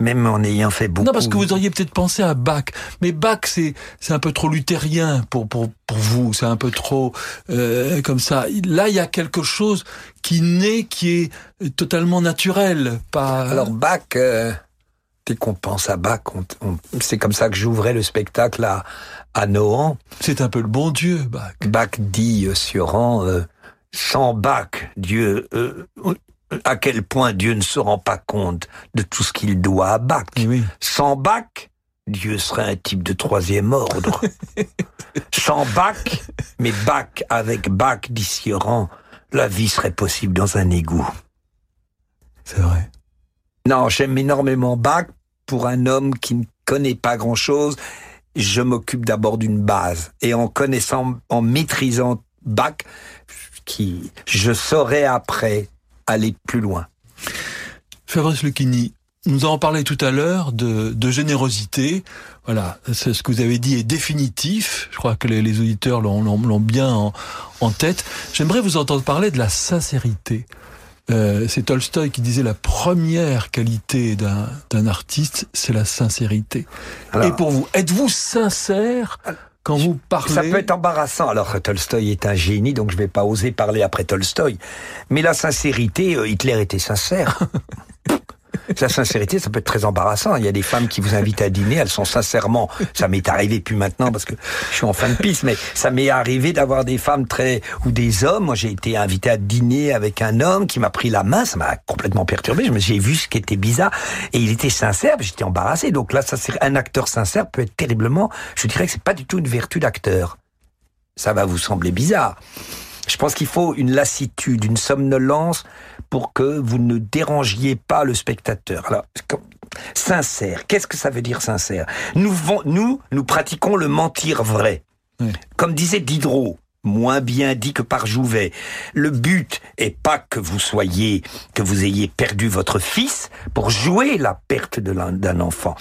même en ayant fait beaucoup. Non, parce que vous auriez peut-être pensé à Bach, mais Bach c'est c'est un peu trop luthérien pour pour pour vous, c'est un peu trop euh, comme ça. Là, il y a quelque chose qui naît, qui est totalement naturel, pas. Alors Bach, euh, dès qu'on pense à Bach, on- on- c'est comme ça que j'ouvrais le spectacle à, à Nohant. c'est un peu le bon Dieu, Bach. Bach dit euh, sur rang, euh, sans Bach, Dieu, euh, à quel point Dieu ne se rend pas compte de tout ce qu'il doit à Bach. Eh oui. Sans Bach, Dieu serait un type de troisième ordre. (laughs) Sans Bach, mais Bach avec Bach, dit Sioran, la vie serait possible dans un égout. C'est vrai. Non, j'aime énormément Bach. Pour un homme qui ne connaît pas grand-chose, je m'occupe d'abord d'une base. Et en connaissant, en maîtrisant Bach, qui, je saurai après aller plus loin. Fabrice Lucchini, nous en parlé tout à l'heure de, de générosité. Voilà, c'est ce que vous avez dit est définitif. Je crois que les, les auditeurs l'ont- l'ont l'ont bien en, en tête. J'aimerais vous entendre parler de la sincérité. Euh, c'est Tolstoï qui disait la première qualité d'un d'un artiste, c'est la sincérité. Alors- Et pour vous, êtes-vous sincère quand vous parlez Ça peut être embarrassant. Alors, Tolstoï est un génie, donc je vais pas oser parler après Tolstoï. Mais la sincérité, euh, Hitler était sincère. (laughs) La sincérité, ça peut être très embarrassant. Il y a des femmes qui vous invitent à dîner, elles sont sincèrement, ça m'est arrivé plus maintenant parce que je suis en fin de piste, mais ça m'est arrivé d'avoir des femmes très, ou des hommes. Moi, j'ai été invité à dîner avec un homme qui m'a pris la main, ça m'a complètement perturbé. J'ai vu ce qui était bizarre et il était sincère, j'étais embarrassé. Donc là, ça, un acteur sincère peut être terriblement, je dirais que c'est pas du tout une vertu d'acteur. Ça va vous sembler bizarre. Je pense qu'il faut une lassitude, une somnolence pour que vous ne dérangiez pas le spectateur. Alors, sincère, qu'est-ce que ça veut dire sincère? Nous, nous, nous pratiquons le mentir vrai. Oui. Comme disait Diderot, moins bien dit que par Jouvet, le but est pas que vous soyez, que vous ayez perdu votre fils pour jouer la perte d'un enfant.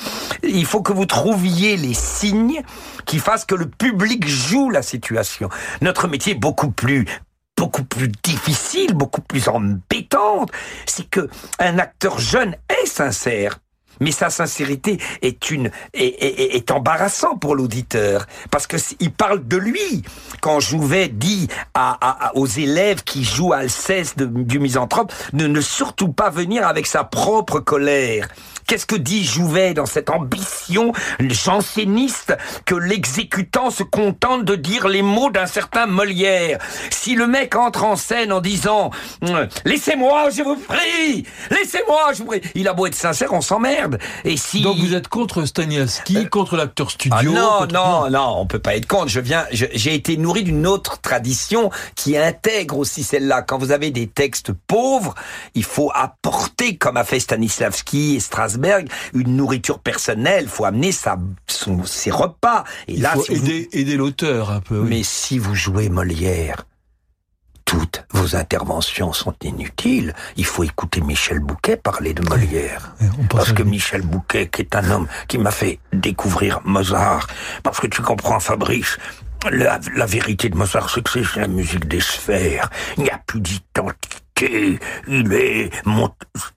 Il faut que vous trouviez les signes qui fassent que le public joue la situation. Notre métier est beaucoup plus beaucoup plus difficile, beaucoup plus embêtante, c'est que un acteur jeune est sincère. Mais sa sincérité est une est, embarrassant pour l'auditeur parce que il parle de lui. Quand Jouvet dit à, à- à- aux élèves qui jouent Alceste de- du misanthrope de ne surtout pas venir avec sa propre colère. Qu'est-ce que dit Jouvet dans cette ambition janséniste que l'exécutant se contente de dire les mots d'un certain Molière? Si le mec entre en scène en disant euh, Laissez-moi, je vous prie Laissez-moi, je vous prie Il a beau être sincère, on s'emmerde. Et si... Donc vous êtes contre Stanislavski, contre l'acteur studio Ah non, contre- non, non, on peut pas être contre. Je viens, j'ai été nourri d'une autre tradition qui intègre aussi celle-là. Quand vous avez des textes pauvres, il faut apporter, comme a fait Stanislavski et Strasberg, une nourriture personnelle. Il faut amener sa, son, ses repas. Et Il là, faut si vous- aider, l'auteur un peu. oui. mais si vous jouez Molière, toutes vos interventions sont inutiles. Il faut écouter Michel Bouquet parler de Molière. Parce que. Michel Bouquet, qui est un homme qui m'a fait découvrir Mozart, parce que tu comprends, Fabrice, la, la vérité de Mozart, c'est que c'est la musique des sphères. Il n'y a plus d'identité. Est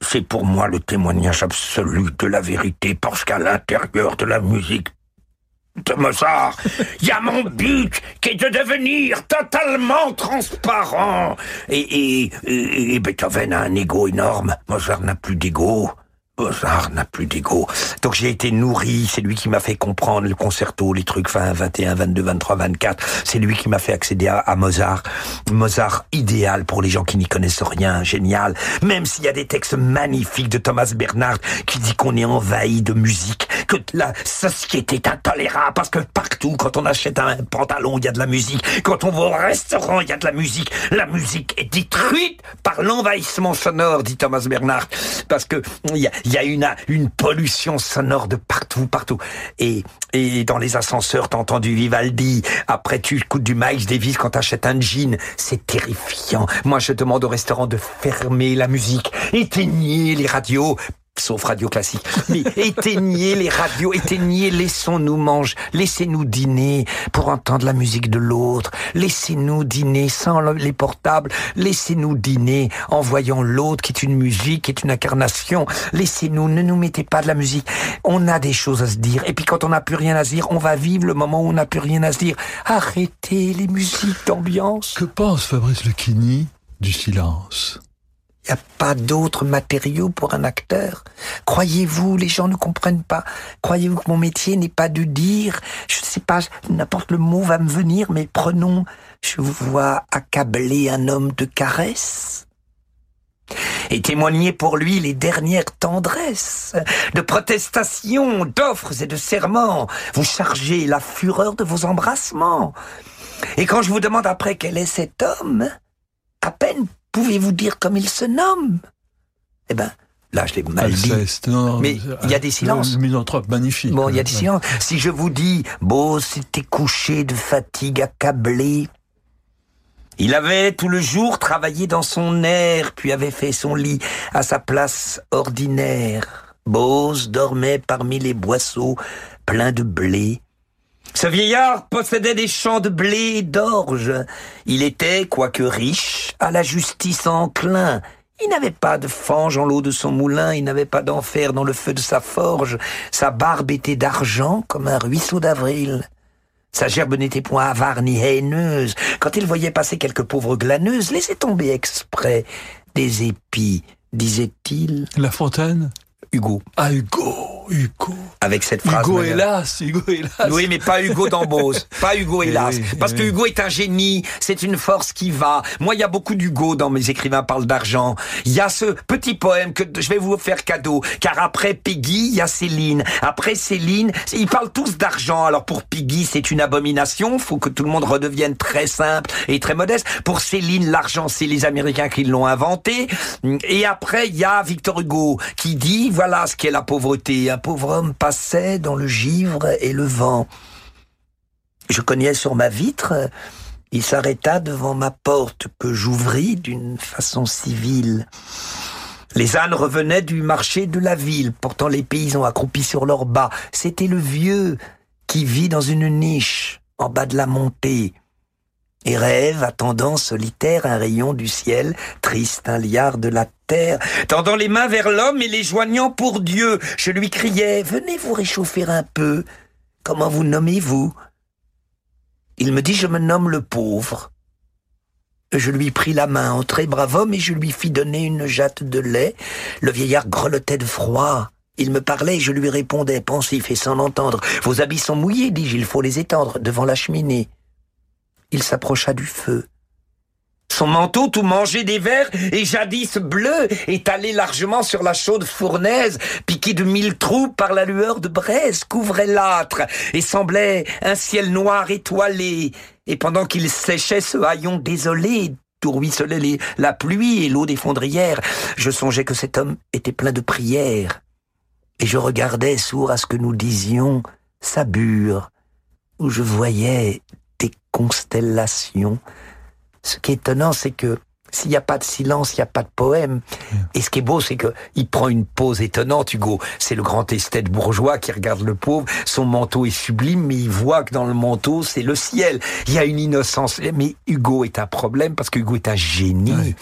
c'est pour moi le témoignage absolu de la vérité, parce qu'à l'intérieur de la musique de Mozart, il y a mon but qui est de devenir totalement transparent. Et, et, et- et Beethoven a un ego énorme. Mozart n'a plus d'ego. Mozart n'a plus d'ego. Donc j'ai été nourri, c'est lui qui m'a fait comprendre le concerto, les trucs fin 21, 22, 23, 24. C'est lui qui m'a fait accéder à, Mozart. Mozart idéal pour les gens qui n'y connaissent rien, génial. Même s'il y a des textes magnifiques de Thomas Bernard qui dit qu'on est envahi de musique, que la société est intolérable parce que partout, quand on achète un pantalon, il y a de la musique. Quand on va au restaurant, il y a de la musique. La musique est détruite par l'envahissement sonore, dit Thomas Bernard, parce que il y a, il y a une, pollution sonore de partout, partout. Et, et dans les ascenseurs, t'as entendu Vivaldi. Après, tu écoutes du Miles Davis quand t'achètes un jean. C'est terrifiant. Moi, je demande au restaurant de fermer la musique. Éteignez les radios sauf radio classique. Mais (laughs) éteignez les radios, éteignez, laissons-nous manger, laissez-nous dîner pour entendre la musique de l'autre, laissez-nous dîner sans les portables, laissez-nous dîner en voyant l'autre qui est une musique, qui est une incarnation, laissez-nous, ne nous mettez pas de la musique. On a des choses à se dire, et puis quand on n'a plus rien à se dire, on va vivre le moment où on n'a plus rien à se dire. Arrêtez les musiques d'ambiance. Que pense Fabrice Lucchini du silence? Il a pas d'autre matériaux pour un acteur. Croyez-vous, les gens ne comprennent pas. Croyez-vous que mon métier n'est pas de dire, je ne sais pas, n'importe le mot va me venir, mais prenons, je vous vois accabler un homme de caresses et témoigner pour lui les dernières tendresses, de protestations, d'offres et de serments. Vous chargez la fureur de vos embrassements. Et quand je vous demande après quel est cet homme, à peine Pouvez-vous dire comme il se nomme? Eh ben, là, je l'ai mal dit. Mais il y a des silences. Le misanthrope magnifique. Bon, il y a des silences. Si je vous dis, beau s'était couché de fatigue accablé, il avait tout le jour travaillé dans son air, puis avait fait son lit à sa place ordinaire. Bose dormait parmi les boisseaux pleins de blé. Ce vieillard possédait des champs de blé et d'orge. Il était, quoique riche, à la justice enclin. Il n'avait pas de fange en l'eau de son moulin, il n'avait pas d'enfer dans le feu de sa forge. Sa barbe était d'argent comme un ruisseau d'avril. Sa gerbe n'était point avare ni haineuse. Quand il voyait passer quelques pauvres glaneuses, laissait tomber exprès des épis, disait-il. La Fontaine? Hugo. Ah, Hugo, Hugo. Avec cette phrase. Hugo hélas, Hugo hélas. Oui, mais pas Hugo d'Ambose. (laughs) pas Hugo eh hélas. Parce que Hugo est un génie, c'est une force qui va. Moi, il y a beaucoup d'Hugo dans mes écrivains parlent d'argent. Il y a ce petit poème que je vais vous faire cadeau. Car après Peggy, il y a Céline. Après Céline, ils parlent tous d'argent. Alors pour Peggy, c'est une abomination. Faut que tout le monde redevienne très simple et très modeste. Pour Céline, l'argent, c'est les Américains qui l'ont inventé. Et après, il y a Victor Hugo qui dit, voilà ce qu'est la pauvreté. Pauvre homme passait dans le givre et le vent. Je cognais sur ma vitre. Il s'arrêta devant ma porte que j'ouvris d'une façon civile. Les ânes revenaient du marché de la ville, portant les paysans accroupis sur leurs bas. C'était le vieux qui vit dans une niche en bas de la montée et rêve, attendant solitaire un rayon du ciel, triste un liard de la terre, tendant les mains vers l'homme et les joignant pour Dieu. Je lui criais, venez vous réchauffer un peu. Comment vous nommez-vous? Il me dit, je me nomme le pauvre. Je lui pris la main en très brave homme et je lui fis donner une jatte de lait. Le vieillard grelottait de froid. Il me parlait et je lui répondais, pensif et sans l'entendre. Vos habits sont mouillés, dis-je, il faut les étendre devant la cheminée il s'approcha du feu. Son manteau tout mangé des vers et jadis bleu étalé largement sur la chaude fournaise, piqué de mille trous par la lueur de braise, couvrait l'âtre et semblait un ciel noir étoilé. Et pendant qu'il séchait ce haillon désolé, tout ruisselait la pluie et l'eau des fondrières, je songeais que cet homme était plein de prières. Et je regardais, sourd à ce que nous disions, sa bure, où je voyais des constellations. Ce qui est étonnant, c'est que s'il n'y a pas de silence, il n'y a pas de poème. Et ce qui est beau, c'est que il prend une pose étonnante, Hugo. C'est le grand esthète bourgeois qui regarde le pauvre. Son manteau est sublime, mais il voit que dans le manteau, c'est le ciel. Il y a une innocence. Mais Hugo est un problème parce que Hugo est un génie.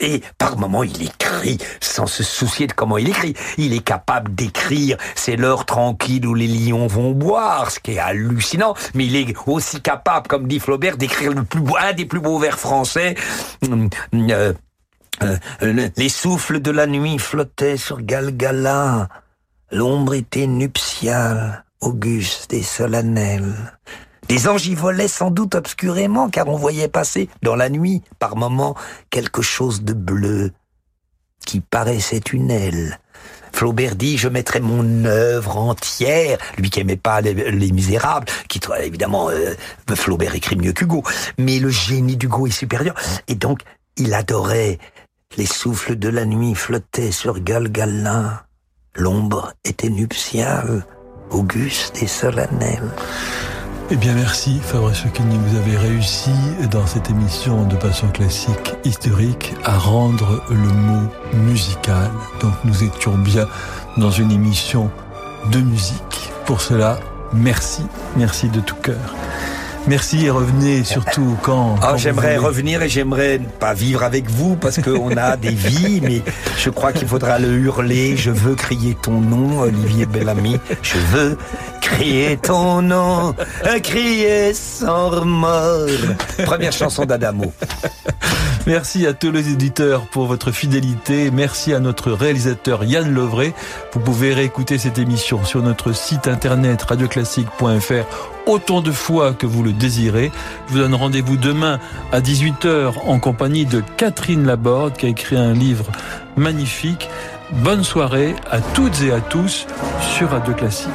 Et par moments, il écrit sans se soucier de comment il écrit. Il est capable d'écrire. C'est l'heure tranquille où les lions vont boire, ce qui est hallucinant. Mais il est aussi capable, comme dit Flaubert, d'écrire le plus un des plus beaux vers français. Hum, euh, Euh, euh, les souffles de la nuit flottaient sur Galgala. L'ombre était nuptiale, auguste et solennelle. Des anges y volaient sans doute obscurément, car on voyait passer dans la nuit, par moments, quelque chose de bleu qui paraissait une aile. Flaubert dit je mettrai mon œuvre entière, lui qui aimait pas les, Misérables, qui évidemment euh, Flaubert écrit mieux qu'Hugo, mais le génie d'Hugo est supérieur. Et donc il adorait. Les souffles de la nuit flottaient sur Galgalin, l'ombre était nuptiale, auguste et solennelle. Eh bien merci Fabrice Lucchini, vous avez réussi dans cette émission de Passion classique historique à rendre le mot musical. Donc nous étions bien dans une émission de musique. Pour cela, merci, merci de tout cœur. Merci et revenez surtout quand. Ah, j'aimerais revenir et j'aimerais pas vivre avec vous parce qu'on a des vies, mais je crois qu'il faudra le hurler. Je veux crier ton nom, Olivier Bellamy. Je veux crier ton nom, crier sans remords. Première chanson d'Adamo. Merci à tous les éditeurs pour votre fidélité. Merci à notre réalisateur Yann Lovray. Vous pouvez réécouter cette émission sur notre site internet radioclassique.fr autant de fois que vous le désirez. Je vous donne rendez-vous demain à 18h en compagnie de Catherine Laborde qui a écrit un livre magnifique. Bonne soirée à toutes et à tous sur Radio Classique.